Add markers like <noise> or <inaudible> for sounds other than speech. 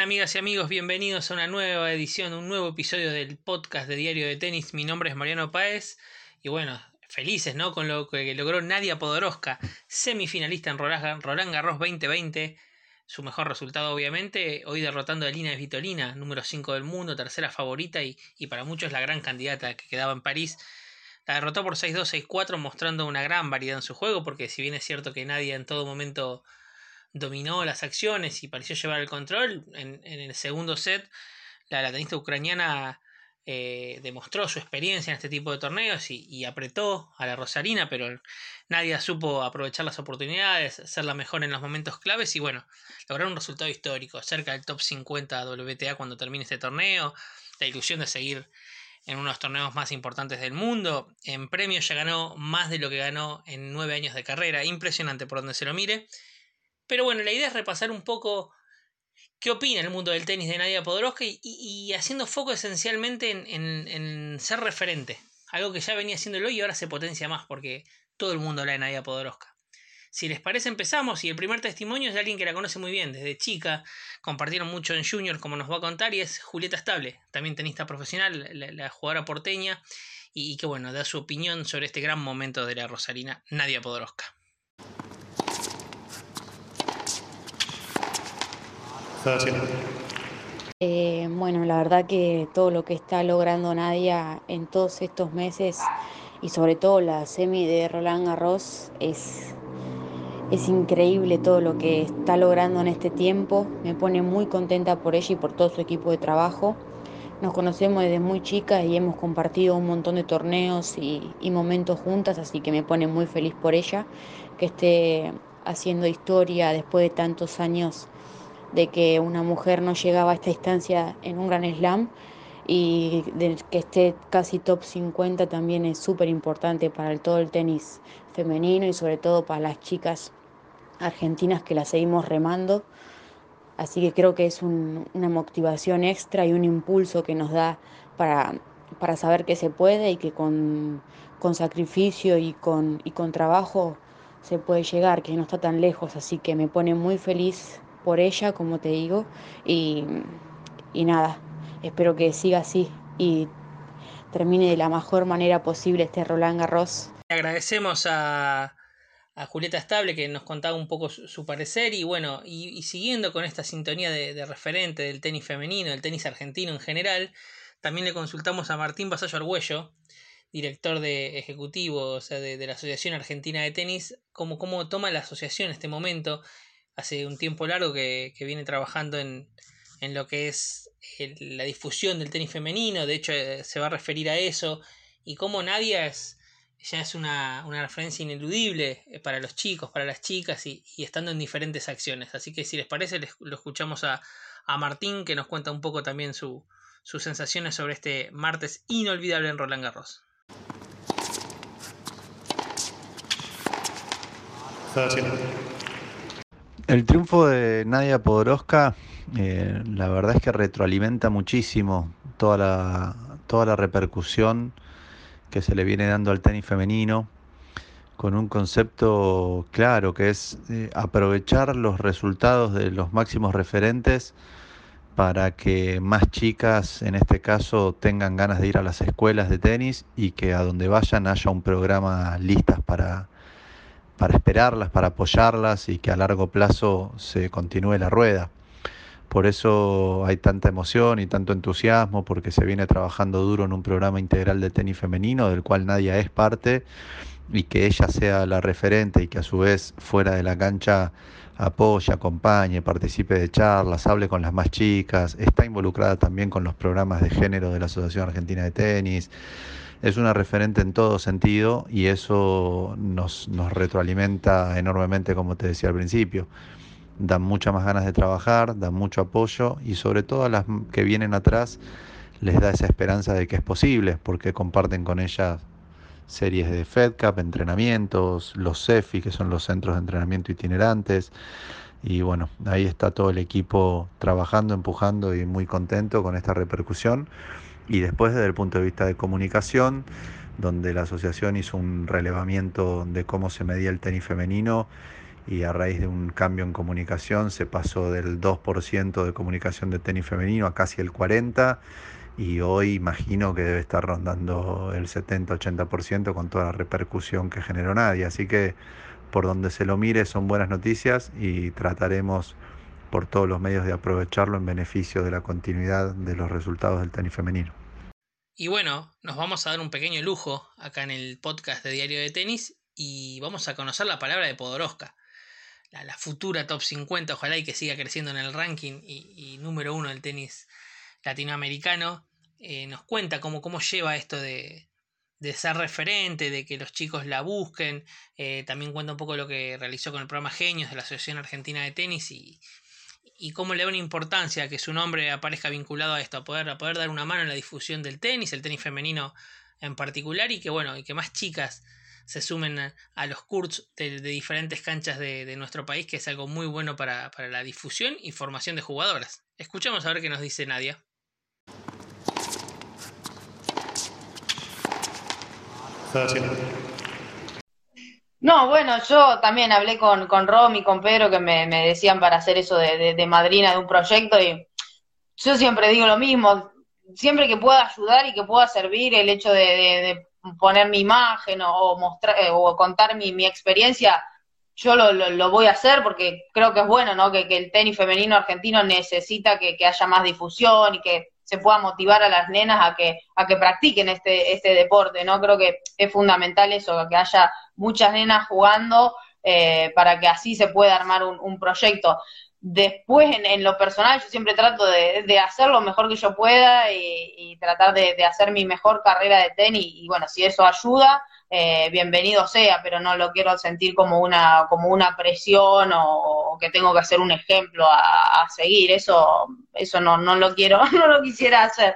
amigas y amigos? Bienvenidos a una nueva edición, un nuevo episodio del podcast de Diario de Tenis. Mi nombre es Mariano Páez y bueno, felices ¿no? con lo que logró Nadia Podoroska, semifinalista en Roland Garros 2020. Su mejor resultado, obviamente, hoy derrotando a Lina Vitolina, número 5 del mundo, tercera favorita y, y para muchos la gran candidata que quedaba en París. La derrotó por 6-2, 6-4, mostrando una gran variedad en su juego, porque si bien es cierto que Nadia en todo momento dominó las acciones y pareció llevar el control. En, el segundo set, la, tenista ucraniana eh, demostró su experiencia en este tipo de torneos y, apretó a la Rosarina, pero nadie supo aprovechar las oportunidades, ser la mejor en los momentos claves y bueno, lograr un resultado histórico, cerca del top 50 WTA cuando termine este torneo, la ilusión de seguir en uno de los torneos más importantes del mundo. En premios ya ganó más de lo que ganó en nueve años de carrera, impresionante por donde se lo mire. Pero bueno, la idea es repasar un poco qué opina el mundo del tenis de Nadia Podoroska y, haciendo foco esencialmente en, ser referente. Algo que ya venía haciéndolo y ahora se potencia más porque todo el mundo habla de Nadia Podoroska. Si les parece, empezamos y el primer testimonio es de alguien que la conoce muy bien, desde chica, compartieron mucho en Junior, como nos va a contar, y es Julieta Estable, también tenista profesional, la, jugadora porteña, y, y que bueno, da su opinión sobre este gran momento de la Rosarina, Nadia Podoroska. Eh, bueno, la verdad que todo lo que está logrando Nadia en todos estos meses y sobre todo la semi de Roland Garros es, es increíble todo lo que está logrando en este tiempo. Me pone muy contenta por ella y por todo su equipo de trabajo. Nos conocemos desde muy chicas y hemos compartido un montón de torneos y, y momentos juntas, así que me pone muy feliz por ella que esté haciendo historia después de tantos años de que una mujer no llegaba a esta instancia en un gran slam y de que esté casi top 50 también es súper importante para todo el tenis femenino y sobre todo para las chicas argentinas que la seguimos remando. Así que creo que es una motivación extra y un impulso que nos da para, para saber que se puede y que con, con sacrificio y con, y con trabajo se puede llegar, que no está tan lejos. Así que me pone muy feliz por ella, como te digo, y, nada, espero que siga así y termine de la mejor manera posible este Roland Garros. Agradecemos a, a Julieta Estable que nos contaba un poco su, parecer y bueno, y, siguiendo con esta sintonía de, referente del tenis femenino, del tenis argentino en general, también le consultamos a Martín Basallo Argüello, director de ejecutivo o sea, de, la Asociación Argentina de Tenis, cómo, cómo toma la asociación este momento hace un tiempo largo que, viene trabajando en, en, lo que es la difusión del tenis femenino, de hecho eh, se va a referir a eso, y cómo Nadia es, ya es una, una referencia ineludible eh, para los chicos, para las chicas, y, estando en diferentes acciones. Así que si les parece, lo escuchamos a, a Martín, que nos cuenta un poco también su, sus sensaciones sobre este martes inolvidable en Roland Garros. El triunfo de Nadia Podoroska, eh, la verdad es que retroalimenta muchísimo toda la, toda la repercusión que se le viene dando al tenis femenino, con un concepto claro que es eh, aprovechar los resultados de los máximos referentes para que más chicas, en este caso, tengan ganas de ir a las escuelas de tenis y que a donde vayan haya un programa listas para, para esperarlas, para apoyarlas y que a largo plazo se continúe la rueda. Por eso hay tanta emoción y tanto entusiasmo, porque se viene trabajando duro en un programa integral de tenis femenino, del cual Nadia es parte, y que ella sea la referente y que a su vez fuera de la cancha apoye, acompañe, participe de charlas, hable con las más chicas, está involucrada también con los programas de género de la Asociación Argentina de Tenis, es una referente en todo sentido y eso nos, nos retroalimenta enormemente, como te decía al principio. Dan muchas más ganas de trabajar, dan mucho apoyo y sobre todo a las que vienen atrás les da esa esperanza de que es posible, porque comparten con ellas series de FedCap, entrenamientos, los CEFI, que son los centros de entrenamiento itinerantes. Y bueno, ahí está todo el equipo trabajando, empujando y muy contento con esta repercusión. Y después desde el punto de vista de comunicación, donde la asociación hizo un relevamiento de cómo se medía el tenis femenino y a raíz de un cambio en comunicación se pasó del 2% de comunicación de tenis femenino a casi el 40% y hoy imagino que debe estar rondando el 70-80% con toda la repercusión que generó nadie. Así que por donde se lo mire son buenas noticias y trataremos por todos los medios de aprovecharlo en beneficio de la continuidad de los resultados del tenis femenino. Y bueno, nos vamos a dar un pequeño lujo acá en el podcast de Diario de Tenis y vamos a conocer la palabra de Podoroska, la, futura top 50, ojalá y que siga creciendo en el ranking y, número uno del tenis latinoamericano. Eh, nos cuenta cómo, cómo lleva esto de, de ser referente, de que los chicos la busquen. Eh, también cuenta un poco lo que realizó con el programa Genios de la Asociación Argentina de Tenis y, y cómo le da una importancia que su nombre aparezca vinculado a esto, a poder, a poder dar una mano en la difusión del tenis, el tenis femenino en particular, y que bueno, y que más chicas se sumen a, los cursos de, diferentes canchas de, nuestro país, que es algo muy bueno para, para la difusión y formación de jugadoras. Escuchamos a ver qué nos dice Nadia. No, bueno, yo también hablé con, con Rom y con Pedro que me, decían para hacer eso de, madrina de un proyecto y yo siempre digo lo mismo, siempre que pueda ayudar y que pueda servir el hecho de, poner mi imagen o, mostrar eh, o contar mi, mi experiencia, yo lo, lo, voy a hacer porque creo que es bueno, ¿no? Que, el tenis femenino argentino necesita que, que, haya más difusión y que se pueda motivar a las nenas a que, a que practiquen este, este deporte, ¿no? Creo que es fundamental eso, que haya muchas nenas jugando eh, para que así se pueda armar un, proyecto. Después, en, lo personal, yo siempre trato de, hacer lo mejor que yo pueda y, tratar de, hacer mi mejor carrera de tenis. Y bueno, si eso ayuda, eh, bienvenido sea, pero no lo quiero sentir como una, como una presión o, que tengo que hacer un ejemplo a, seguir. Eso, eso no, no lo quiero, <laughs> no lo quisiera hacer.